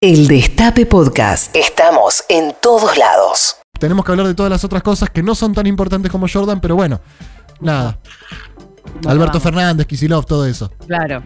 El Destape Podcast. Estamos en todos lados. Tenemos que hablar de todas las otras cosas que no son tan importantes como Jordan, pero bueno, nada. Bueno, Alberto vamos. Fernández, Kisilov, todo eso. Claro.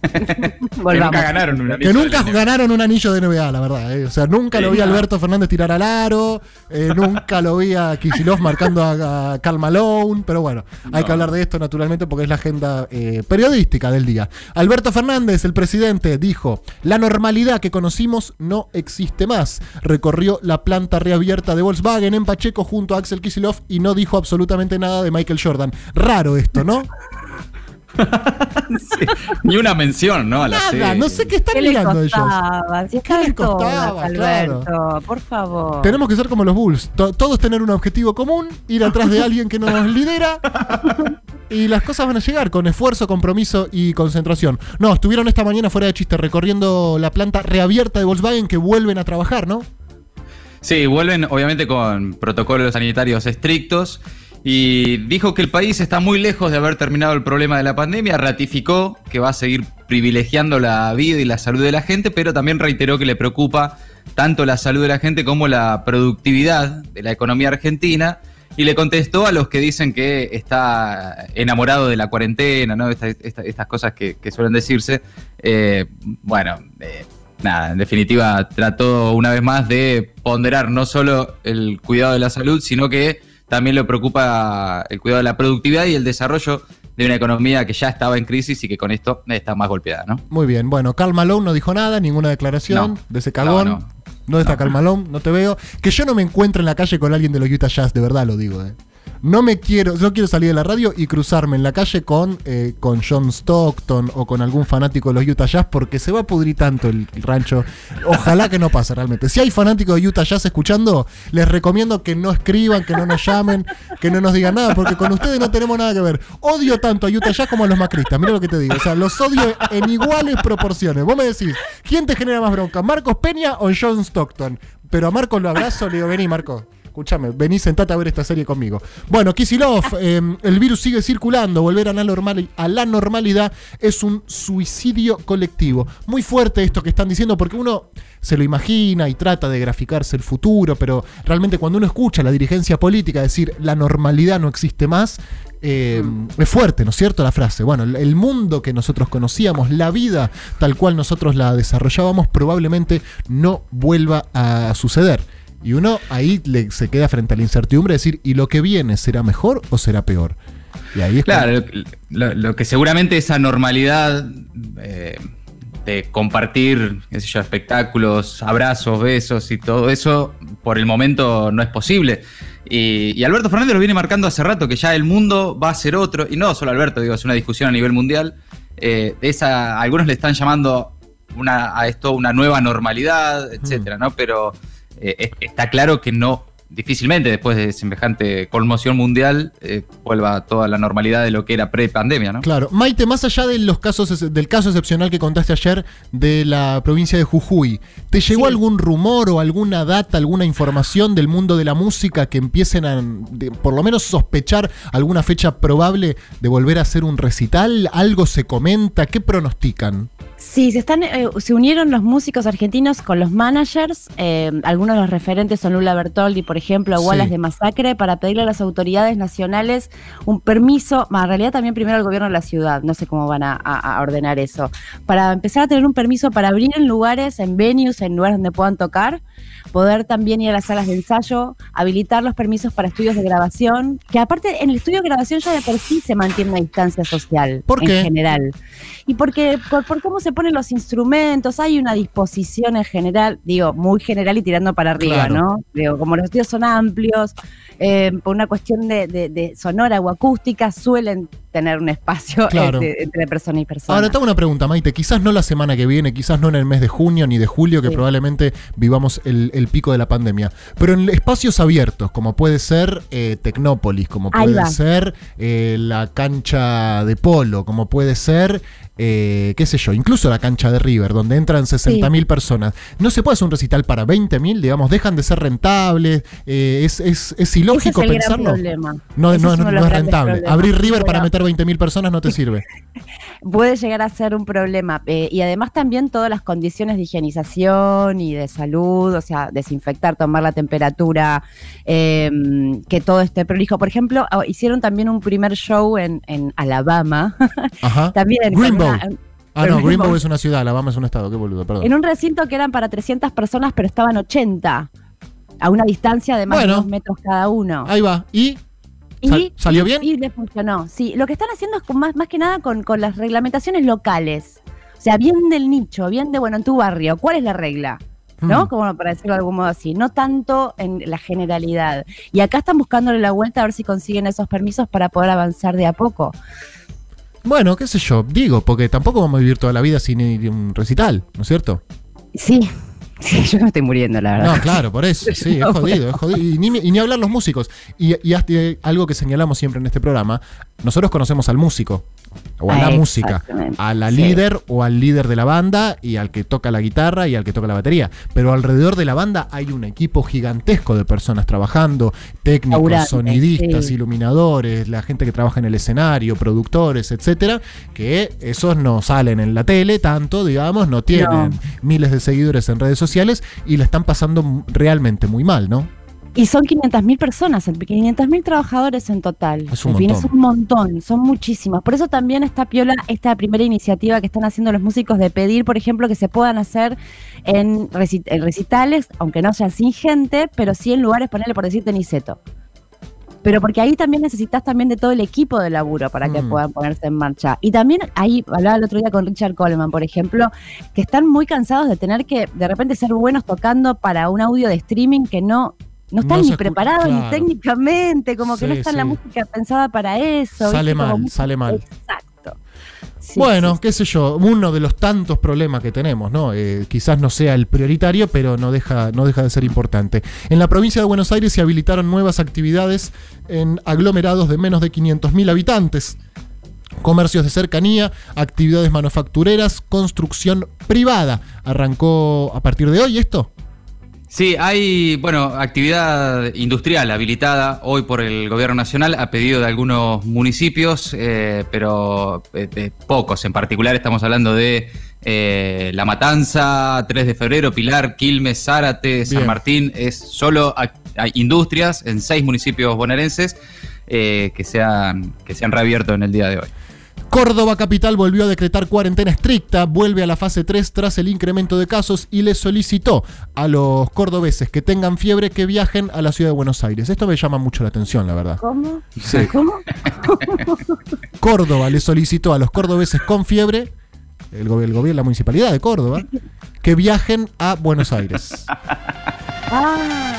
Que nunca ganaron un anillo Que nunca ganaron un anillo de NBA, la verdad. eh. O sea, nunca lo vi a Alberto Fernández tirar al aro, eh, nunca lo vi a Kisilov marcando a, a Karl Malone, pero bueno, hay No. que hablar de esto naturalmente porque es la agenda eh, periodística del día. Alberto Fernández, el presidente, dijo, la normalidad que conocimos no existe más. Recorrió la planta reabierta de Volkswagen en Pacheco junto a Axel Kisilov y no dijo absolutamente nada de Michael Jordan. Raro esto, ¿no? Sí, Ni una mención, ¿no? A la Nada, serie. no sé qué están ¿Qué mirando ellos. costaba? Si está les costaba? Alberto, por favor. Tenemos que ser como los Bulls. To- todos tener un objetivo común, ir atrás de alguien que nos lidera. Y las cosas van a llegar con esfuerzo, compromiso y concentración. No, estuvieron esta mañana fuera de chiste recorriendo la planta reabierta de Volkswagen que vuelven a trabajar, ¿no? Sí, vuelven obviamente con protocolos sanitarios estrictos y dijo que el país está muy lejos de haber terminado el problema de la pandemia, ratificó que va a seguir privilegiando la vida y la salud de la gente, pero también reiteró que le preocupa tanto la salud de la gente como la productividad de la economía argentina. Y le contestó a los que dicen que está enamorado de la cuarentena, ¿no? Esta- esta- estas cosas que, que suelen decirse. Eh, bueno, eh, nada, en definitiva trató una vez más de ponderar no solo el cuidado de la salud, sino que también le preocupa el cuidado de la productividad y el desarrollo de una economía que ya estaba en crisis y que con esto está más golpeada, ¿no? Muy bien. Bueno, Karl Malone no dijo nada, ninguna declaración No. de ese cagón. No, No, no. está No. Karl Malone, no te veo. Que yo no me encuentre en la calle con alguien de los Utah Jazz, de verdad lo digo, eh. No me quiero, yo quiero salir de la radio y cruzarme en la calle con, eh, con John Stockton o con algún fanático de los Utah Jazz porque se va a pudrir tanto el, rancho. Ojalá que no pase realmente. Si hay fanáticos de Utah Jazz escuchando, les recomiendo que no escriban, que no nos llamen, que no nos digan nada, porque con ustedes no tenemos nada que ver. Odio tanto a Utah Jazz como a los macristas, mira lo que te digo. O sea, los odio en iguales proporciones. Vos me decís, ¿quién te genera más bronca, Marcos Peña o John Stockton? Pero a Marcos lo abrazo, le digo, vení Marcos. Escúchame, vení, sentate a ver esta serie conmigo. Bueno, Kisilov, eh, el virus sigue circulando, volver a la, normal- a la normalidad es un suicidio colectivo. Muy fuerte esto que están diciendo porque uno se lo imagina y trata de graficarse el futuro, pero realmente cuando uno escucha a la dirigencia política decir la normalidad no existe más, eh, es fuerte, ¿no es cierto? La frase. Bueno, el mundo que nosotros conocíamos, la vida tal cual nosotros la desarrollábamos, probablemente no vuelva a suceder. Y uno ahí le- se queda frente a la incertidumbre de decir, ¿y lo que viene será mejor o será peor? Y ahí es Claro, lo, lo- lo que seguramente esa normalidad eh, de compartir, qué sé yo, espectáculos, abrazos, besos y todo eso, por el momento no es posible. Y, y Alberto Fernández lo viene marcando hace rato, que ya el mundo va a ser otro, y no solo Alberto, digo, es una discusión a nivel mundial. Eh, esa, algunos le están llamando una, a esto una nueva normalidad, etcétera, ¿no? Pero eh, es- está claro que no, difícilmente después de semejante conmoción mundial, eh, vuelva toda la normalidad de lo que era pre-pandemia, ¿no? Claro, Maite, más allá de los casos, del caso excepcional que contaste ayer de la provincia de Jujuy, ¿te llegó Sí. algún rumor o alguna data, alguna información del mundo de la música que empiecen a, de- por lo menos, sospechar alguna fecha probable de volver a hacer un recital? ¿Algo se comenta? ¿Qué pronostican? Sí, se, están, eh, se unieron los músicos argentinos con los managers. eh, algunos de los referentes son Lula Bertoldi, por ejemplo, o Sí. Wallace de Masacre, para pedirle a las autoridades nacionales un permiso, más en realidad también primero al gobierno de la ciudad, no sé cómo van a, a- a ordenar eso, para empezar a tener un permiso para abrir en lugares, en venues, en lugares donde puedan tocar, poder también ir a las salas de ensayo, habilitar los permisos para estudios de grabación, que aparte en el estudio de grabación ya de por sí se mantiene una distancia social ¿Por en qué? general. Y porque por, por cómo se ponen los instrumentos, hay una disposición en general, digo, muy general y tirando para arriba, Claro. ¿no? Digo, como los estudios son amplios, eh, por una cuestión de, de- de sonora o acústica, suelen tener un espacio Claro. entre, entre persona y persona. Ahora, te hago una pregunta, Maite. Quizás no la semana que viene, quizás no en el mes de junio ni de julio, que Sí. probablemente vivamos el, el pico de la pandemia. Pero en espacios abiertos, como puede ser eh, Tecnópolis, como puede ser eh, la cancha de polo, como puede ser, eh, qué sé yo, incluso la cancha de River, donde entran 60.000 personas, no se puede hacer un recital para 20.000, digamos, dejan de ser rentables, es, es, es ilógico Ese es el gran pensarlo. problema. No, no, es no, no es rentable. problemas. Abrir River para meter 20.000 personas no te sirve. puede llegar a ser un problema. Y además también todas las condiciones de higienización y de salud, o sea, desinfectar, tomar la temperatura, eh, que todo esté prolijo. Por ejemplo, ah, hicieron también un primer show en, en Alabama. Ajá. también Greenbow. una- Ah, no, Greenbow. Es una ciudad, Alabama es un estado, qué boludo, perdón. en un recinto que eran para 300 personas, pero estaban 80. A una distancia de más Bueno. de dos metros cada uno. Ahí va. ¿Y? Sal- ¿salió bien? Y le funcionó. Sí, lo que están haciendo es con más, más que nada con, con las reglamentaciones locales. O sea, bien del nicho, bien de, bueno, en tu barrio, ¿cuál es la regla? ¿No? Mm. Como para decirlo de algún modo así, no tanto en la generalidad. Y acá están buscándole la vuelta a ver si consiguen esos permisos para poder avanzar de a poco. Bueno, qué sé yo, digo, porque tampoco vamos a vivir toda la vida sin ir a un recital, ¿no es cierto? Sí, sí, yo me estoy muriendo, la verdad. No, claro, por eso, sí, es jodido, es jodido. Y ni, y ni hablar los músicos. Y, y hasta- algo que señalamos siempre en este programa, nosotros conocemos al músico, o a Ah, la música, exactamente, a la sí. líder o al líder de la banda y al que toca la guitarra y al que toca la batería. Pero alrededor de la banda hay un equipo gigantesco de personas trabajando, técnicos, sonidistas, sí. iluminadores, la gente que trabaja en el escenario, productores, etcétera, que esos no salen en la tele tanto, digamos, no tienen No. miles de seguidores en redes sociales y la están pasando realmente muy mal, ¿no? Y son 500.000 personas, 500.000 trabajadores en total. Es un En fin. Es un montón, son muchísimas. Por eso también está piola esta primera iniciativa que están haciendo los músicos de pedir, por ejemplo, que se puedan hacer en recitales, aunque no sea sin gente, pero sí en lugares, ponerle por decirte Niceto. Pero porque ahí también necesitas también de todo el equipo de laburo para que Mm. puedan ponerse en marcha. Y también ahí hablaba el otro día con Richard Coleman, por ejemplo, que están muy cansados de tener que de repente ser buenos tocando para un audio de streaming que no, no están No ni preparados claro. ni técnicamente, como que no Sí, está la sí. música pensada para eso. Sale mal, sale mal. Exacto. Sí, bueno, qué sé yo, uno de los tantos problemas que tenemos, ¿no? Eh, quizás no sea el prioritario, pero no deja, no deja de ser importante. En la provincia de Buenos Aires se habilitaron nuevas actividades en aglomerados de menos de 500.000 habitantes. Comercios de cercanía, actividades manufactureras, construcción privada. ¿Arrancó a partir de hoy esto? Sí, hay, bueno, actividad industrial habilitada hoy por el gobierno nacional a pedido de algunos municipios, eh, pero eh, de pocos. En particular estamos hablando de eh, La Matanza, 3 de febrero, Pilar, Quilmes, Zárate, San. Martín. Es solo hay industrias en seis municipios bonaerenses eh, que, se han, que se han reabierto en el día de hoy. Córdoba Capital volvió a decretar cuarentena estricta, vuelve a la fase 3 tras el incremento de casos y le solicitó a los cordobeses que tengan fiebre que viajen a la ciudad de Buenos Aires. Esto me llama mucho la atención, la verdad. ¿Cómo? Sí. ¿Cómo? Córdoba le solicitó a los cordobeses con fiebre, el gobierno, la municipalidad de Córdoba, que viajen a Buenos Aires. Ah,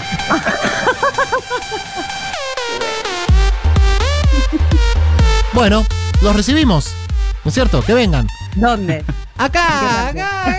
Bueno, los recibimos, ¿no es cierto? Que vengan. ¿Dónde? Acá, acá,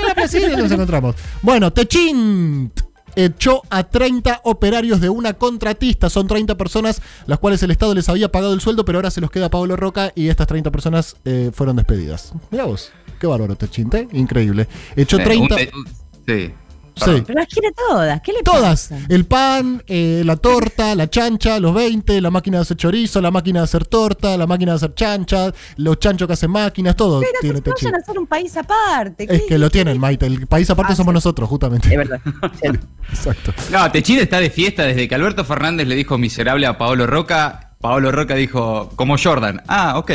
en la placilla nos encontramos. Bueno, Techint echó a 30 operarios de una contratista. Son 30 personas las cuales el Estado les había pagado el sueldo, pero ahora se los queda Pablo Roca y estas 30 personas eh, fueron despedidas. Mirá vos, qué bárbaro Techint, ¿eh? Increíble. Echó Eh, 30... un- eh, un- sí. Sí. Pero las quiere todas. ¿Qué le Todas. pasa? El pan, eh, la torta, la chancha, los 20, la máquina de hacer chorizo, la máquina de hacer torta, la máquina de hacer chancha, los chanchos que hacen máquinas, todo Pero tiene que vayan a hacer un país aparte. Es ¿qué- que lo tienen, Maite. El país aparte Ah, somos sí. nosotros, justamente. Es verdad. Sí. Exacto. No, Techid está de fiesta desde que Alberto Fernández le dijo miserable a Paolo Roca. Paolo Roca dijo, como Jordan. Ah, ok,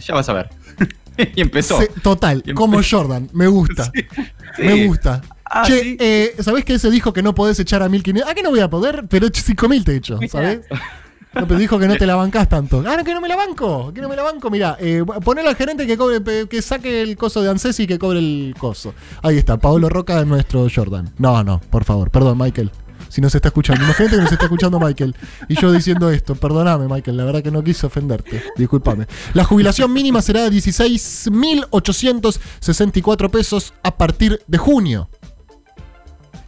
ya vas a ver. y empezó. Sí, total, Y como empe- Jordan. Me gusta. Sí. Me gusta. Ah, che, sí. eh, ¿sabés que se dijo que no podés echar a 1500? Ah, que no voy a poder, pero 5000 te echo, ¿sabés? No, pero dijo que no te la bancás tanto. Ah, no, que no me la banco, que no me la banco. Mirá, eh, ponele al gerente que cobre, que saque el coso de ANSES y que cobre el coso. Ahí está, Pablo Roca es nuestro Jordan. No, no, por favor, perdón, Michael. Si nos está escuchando, imagínate que nos está escuchando Michael. Y yo diciendo esto, perdóname, Michael, la verdad que no quise ofenderte. Discúlpame. La jubilación mínima será de 16.864 pesos a partir de junio.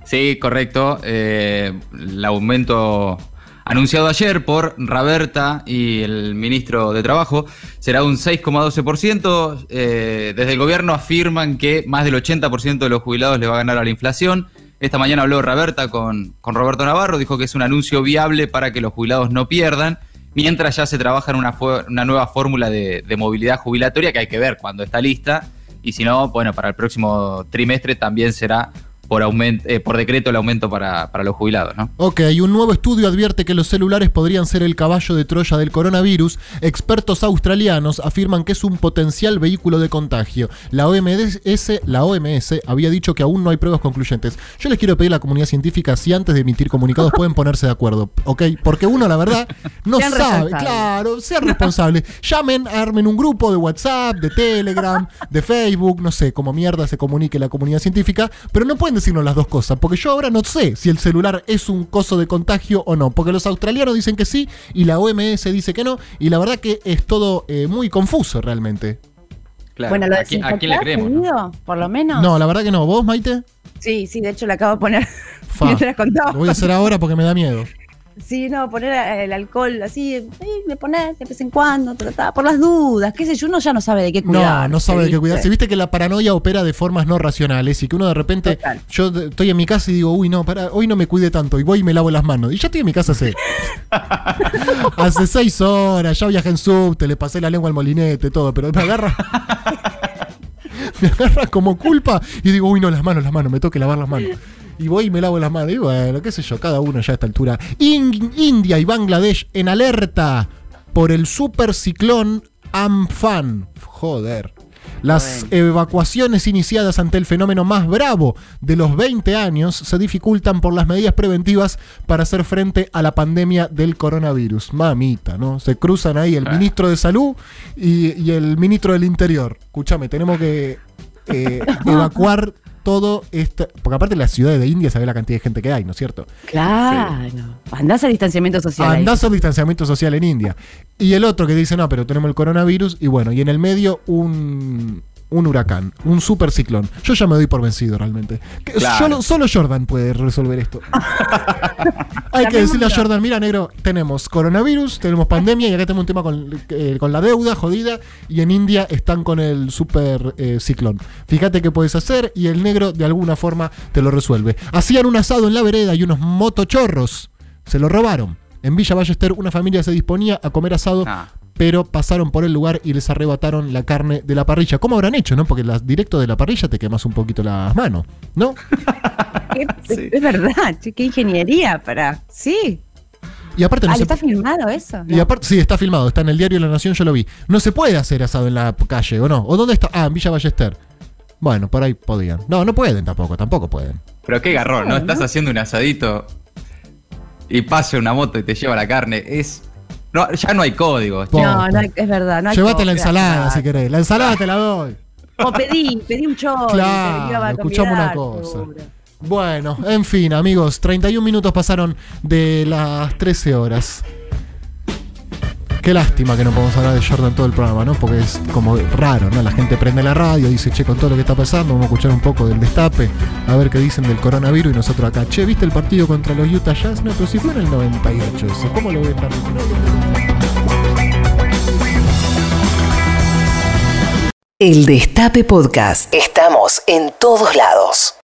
Sí, correcto. Eh, el aumento anunciado ayer por Raberta y el ministro de Trabajo, será un 6,12%. Eh, desde el gobierno afirman que más del 80% de los jubilados le va a ganar a la inflación. Esta mañana habló Raberta con, con Roberto Navarro, dijo que es un anuncio viable para que los jubilados no pierdan, mientras ya se trabaja en una, una nueva fórmula de, de movilidad jubilatoria que hay que ver cuando está lista. Y si no, bueno, para el próximo trimestre también será por, aumento, eh, por decreto el aumento para, para, los jubilados. ¿no? Ok, un nuevo estudio advierte que los celulares podrían ser el caballo de Troya del coronavirus. Expertos australianos afirman que es un potencial vehículo de contagio. La OMS, la OMS había dicho que aún no hay pruebas concluyentes. Yo les quiero pedir a la comunidad científica si antes de emitir comunicados pueden ponerse de acuerdo, ¿ok? Porque uno, la verdad, no Sean sabe. Claro, sean responsables. Llamen, armen un grupo de WhatsApp, de Telegram, de Facebook, no sé, cómo mierda se comunique la comunidad científica, pero no pueden decirnos las dos cosas, porque yo ahora no sé si el celular es un coso de contagio o no, porque los australianos dicen que sí y la OMS dice que no, y la verdad que es todo eh, muy confuso realmente. Claro. Bueno, lo ¿A, quién, a quién le creemos? no? Por lo menos. No, la verdad que no. ¿Vos, Maite? Sí, sí, de hecho le acabo de poner Fa. mientras contaba. Lo voy a hacer ahora porque me da miedo. Sí, no, poner el alcohol así, eh, me pones de vez en cuando, tratá, por las dudas, qué sé yo, uno ya no sabe de qué cuidar. No, no sabe de qué cuidarse. Viste que la paranoia opera de formas no racionales y que uno de repente, Total. yo estoy en mi casa y digo, uy, no, para, hoy no me cuide tanto y voy y me lavo las manos. Y ya estoy en mi casa hace, hace seis horas, ya viajé en subte, le pasé la lengua al molinete, todo, pero me agarra. me agarra como culpa y digo, uy, no, las manos, las manos, me tengo que lavar las manos. Y voy y me lavo las manos. Y bueno, qué sé yo, cada uno ya a esta altura. In- India y Bangladesh en alerta por el super ciclón Amphan. Joder. Las evacuaciones iniciadas ante el fenómeno más bravo de los 20 años se dificultan por las medidas preventivas para hacer frente a la pandemia del coronavirus. Mamita, ¿no? Se cruzan ahí el Ah. ministro de Salud y, y el ministro del Interior. Escúchame, tenemos que eh, evacuar todo esta. Porque aparte en las ciudades de India sabe la cantidad de gente que hay, ¿no es cierto? Claro. Andás al distanciamiento social. ahí. Andás al distanciamiento social en India. Y el otro que dice, no, pero tenemos el coronavirus. Y bueno, y en el medio un, un huracán, un super ciclón. Yo ya me doy por vencido realmente. Que Claro. Solo, solo Jordan puede resolver esto. Hay que decirle a. Jordan, mira negro, tenemos coronavirus, tenemos pandemia y acá tenemos un tema con, eh, con la deuda jodida y en India están con el super eh, ciclón. Fíjate qué puedes hacer y el negro de alguna forma te lo resuelve. Hacían un asado en la vereda y unos motochorros se lo robaron. En Villa Ballester una familia se disponía a comer asado, Ah. Pero pasaron por el lugar y les arrebataron la carne de la parrilla. ¿Cómo habrán hecho, no? Porque las, directo de la parrilla te quemas un poquito las manos, ¿no? Sí. Es verdad, che, qué ingeniería para. Sí. Y aparte no ah, se ¿está filmado eso? Y aparte, sí, está filmado, está en el diario La Nación, yo lo vi. No se puede hacer asado en la calle, ¿o no? ¿O dónde está? Ah, en Villa Ballester. Bueno, por ahí podían. No, no pueden tampoco, tampoco pueden. Pero qué garrón, ¿no? Estás haciendo un asadito y pasa una moto y te lleva la carne. Es. No, ya no hay código. Po- No, no hay- es verdad. No hay Llévate la ensalada claro. si querés. La ensalada te la doy. O pedí, pedí un chorro. Claro, escuchamos una cosa. seguro. Bueno, en fin, amigos, 31 minutos pasaron de las 13 horas. Qué lástima que no podemos hablar de Jordan todo el programa, ¿no? Porque es como raro, ¿no? La gente prende la radio, dice, che, con todo lo que está pasando, vamos a escuchar un poco del destape, a ver qué dicen del coronavirus y nosotros acá, che, ¿viste el partido contra los Utah Jazz? No, pero si fue en el 98 eso, ¿cómo lo ven tan El Destape Podcast. Estamos en todos lados.